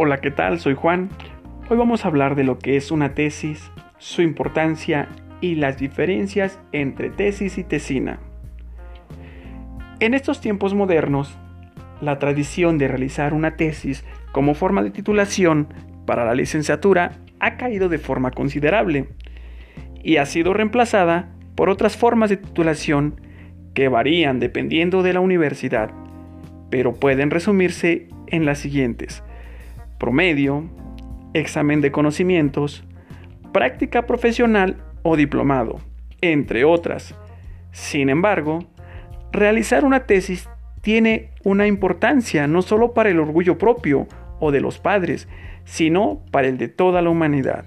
Hola, ¿qué tal? Soy Juan. Hoy vamos a hablar de lo que es una tesis, su importancia y las diferencias entre tesis y tesina. En estos tiempos modernos, la tradición de realizar una tesis como forma de titulación para la licenciatura ha caído de forma considerable y ha sido reemplazada por otras formas de titulación que varían dependiendo de la universidad, pero pueden resumirse en las siguientes promedio, examen de conocimientos, práctica profesional o diplomado, entre otras. Sin embargo, realizar una tesis tiene una importancia no solo para el orgullo propio o de los padres, sino para el de toda la humanidad.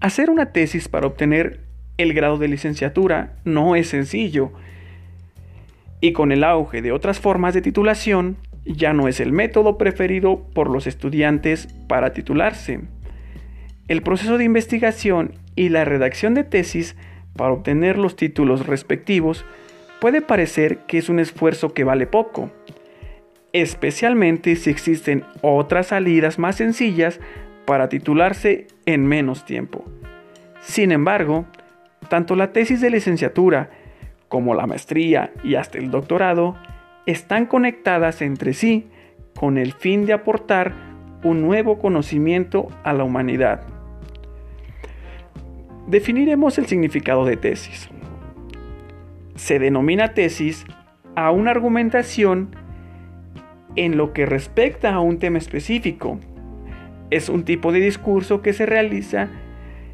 Hacer una tesis para obtener el grado de licenciatura no es sencillo, y con el auge de otras formas de titulación, ya no es el método preferido por los estudiantes para titularse. El proceso de investigación y la redacción de tesis para obtener los títulos respectivos puede parecer que es un esfuerzo que vale poco, especialmente si existen otras salidas más sencillas para titularse en menos tiempo. Sin embargo, tanto la tesis de licenciatura como la maestría y hasta el doctorado están conectadas entre sí con el fin de aportar un nuevo conocimiento a la humanidad. Definiremos el significado de tesis. Se denomina tesis a una argumentación en lo que respecta a un tema específico. Es un tipo de discurso que se realiza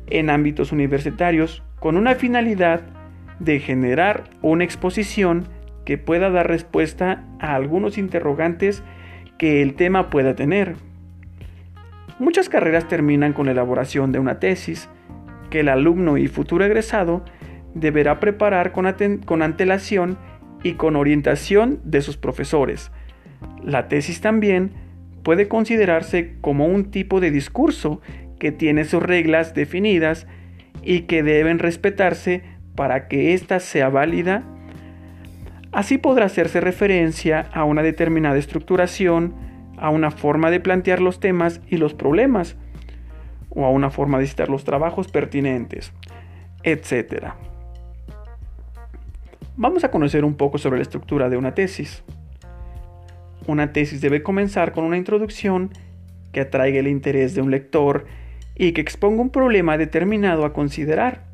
en ámbitos universitarios con una finalidad de generar una exposición que pueda dar respuesta a algunos interrogantes que el tema pueda tener. Muchas carreras terminan con la elaboración de una tesis que el alumno y futuro egresado deberá preparar con, con antelación y con orientación de sus profesores. La tesis también puede considerarse como un tipo de discurso que tiene sus reglas definidas y que deben respetarse para que ésta sea válida Así podrá hacerse referencia a una determinada estructuración, a una forma de plantear los temas y los problemas, o a una forma de citar los trabajos pertinentes, etc. Vamos a conocer un poco sobre la estructura de una tesis. Una tesis debe comenzar con una introducción que atraiga el interés de un lector y que exponga un problema determinado a considerar.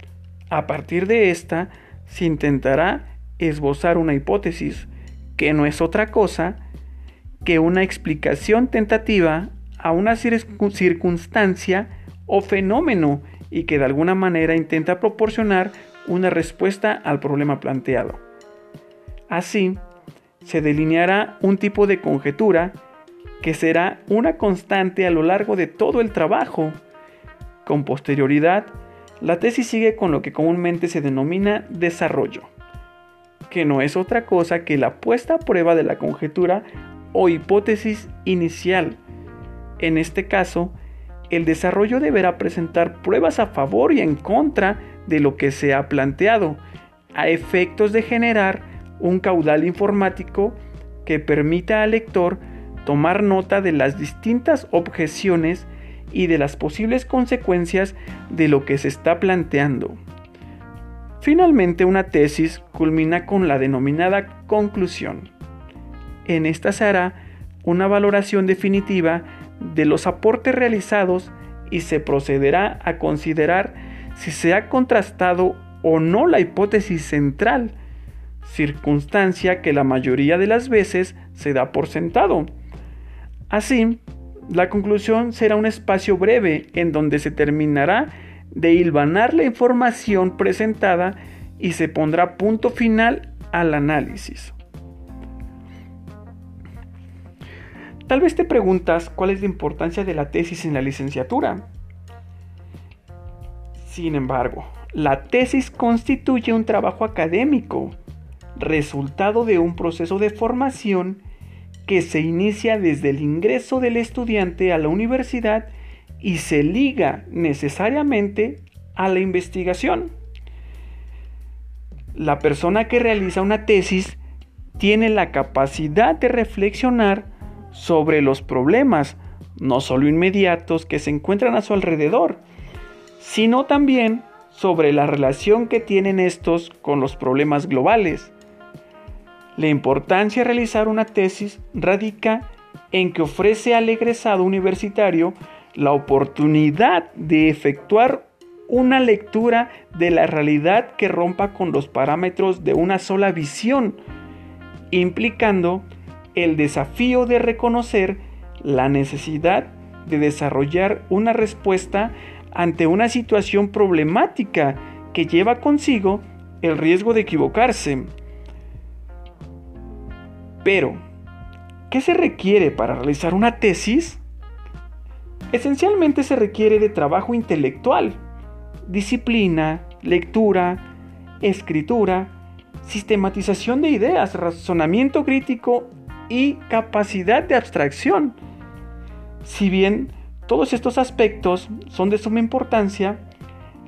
A partir de esta, se intentará esbozar una hipótesis que no es otra cosa que una explicación tentativa a una circunstancia o fenómeno y que de alguna manera intenta proporcionar una respuesta al problema planteado. Así, se delineará un tipo de conjetura que será una constante a lo largo de todo el trabajo. Con posterioridad, la tesis sigue con lo que comúnmente se denomina desarrollo que no es otra cosa que la puesta a prueba de la conjetura o hipótesis inicial. En este caso, el desarrollo deberá presentar pruebas a favor y en contra de lo que se ha planteado, a efectos de generar un caudal informático que permita al lector tomar nota de las distintas objeciones y de las posibles consecuencias de lo que se está planteando. Finalmente, una tesis culmina con la denominada conclusión. En esta se hará una valoración definitiva de los aportes realizados y se procederá a considerar si se ha contrastado o no la hipótesis central, circunstancia que la mayoría de las veces se da por sentado. Así, la conclusión será un espacio breve en donde se terminará de hilvanar la información presentada y se pondrá punto final al análisis. Tal vez te preguntas cuál es la importancia de la tesis en la licenciatura. Sin embargo, la tesis constituye un trabajo académico, resultado de un proceso de formación que se inicia desde el ingreso del estudiante a la universidad y se liga necesariamente a la investigación. La persona que realiza una tesis tiene la capacidad de reflexionar sobre los problemas no solo inmediatos, que se encuentran a su alrededor, sino también sobre la relación que tienen estos con los problemas globales. La importancia de realizar una tesis radica en que ofrece al egresado universitario la oportunidad de efectuar una lectura de la realidad que rompa con los parámetros de una sola visión, implicando el desafío de reconocer la necesidad de desarrollar una respuesta ante una situación problemática que lleva consigo el riesgo de equivocarse. Pero, ¿qué se requiere para realizar una tesis? Esencialmente se requiere de trabajo intelectual, disciplina, lectura, escritura, sistematización de ideas, razonamiento crítico y capacidad de abstracción. Si bien todos estos aspectos son de suma importancia,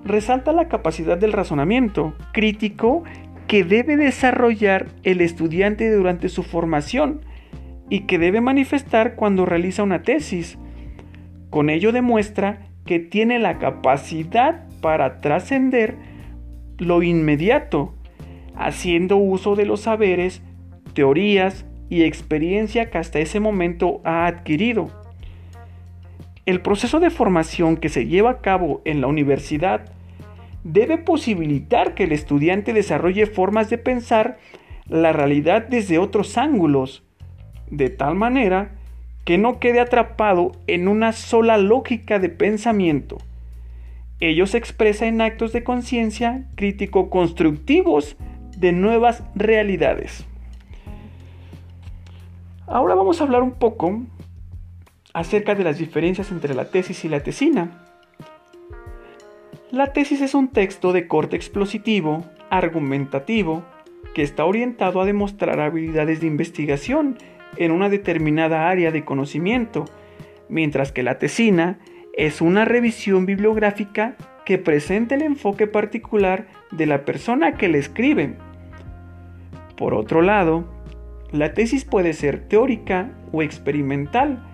resalta la capacidad del razonamiento crítico que debe desarrollar el estudiante durante su formación y que debe manifestar cuando realiza una tesis. Con ello demuestra que tiene la capacidad para trascender lo inmediato, haciendo uso de los saberes, teorías y experiencia que hasta ese momento ha adquirido. El proceso de formación que se lleva a cabo en la universidad debe posibilitar que el estudiante desarrolle formas de pensar la realidad desde otros ángulos, de tal manera que no quede atrapado en una sola lógica de pensamiento. Ello se expresa en actos de conciencia crítico-constructivos de nuevas realidades. Ahora vamos a hablar un poco acerca de las diferencias entre la tesis y la tesina. La tesis es un texto de corte explositivo, argumentativo, que está orientado a demostrar habilidades de investigación en una determinada área de conocimiento, mientras que la tesina es una revisión bibliográfica que presenta el enfoque particular de la persona que le escribe. Por otro lado, la tesis puede ser teórica o experimental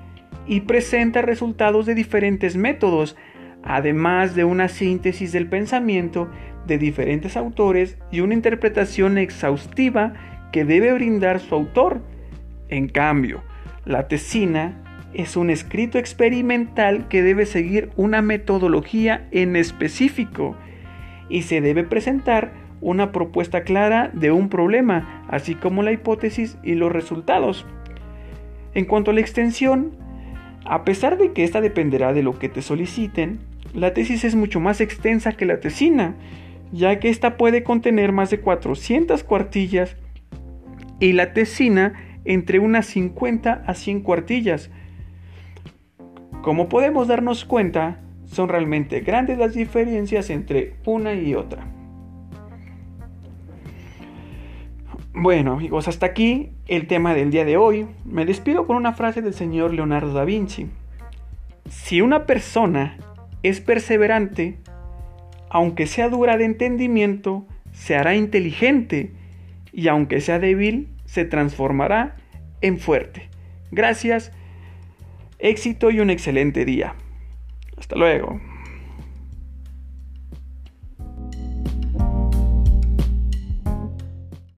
y presenta resultados de diferentes métodos, además de una síntesis del pensamiento de diferentes autores y una interpretación exhaustiva que debe brindar su autor. En cambio, la tesina es un escrito experimental que debe seguir una metodología en específico y se debe presentar una propuesta clara de un problema, así como la hipótesis y los resultados. En cuanto a la extensión, a pesar de que esta dependerá de lo que te soliciten, la tesis es mucho más extensa que la tesina, ya que esta puede contener más de 400 cuartillas y la tesina entre unas 50 a 100 cuartillas. Como podemos darnos cuenta, son realmente grandes las diferencias entre una y otra. Bueno amigos, hasta aquí el tema del día de hoy. Me despido con una frase del señor Leonardo da Vinci. Si una persona es perseverante, aunque sea dura de entendimiento, se hará inteligente y aunque sea débil, se transformará en fuerte. Gracias, éxito y un excelente día. Hasta luego.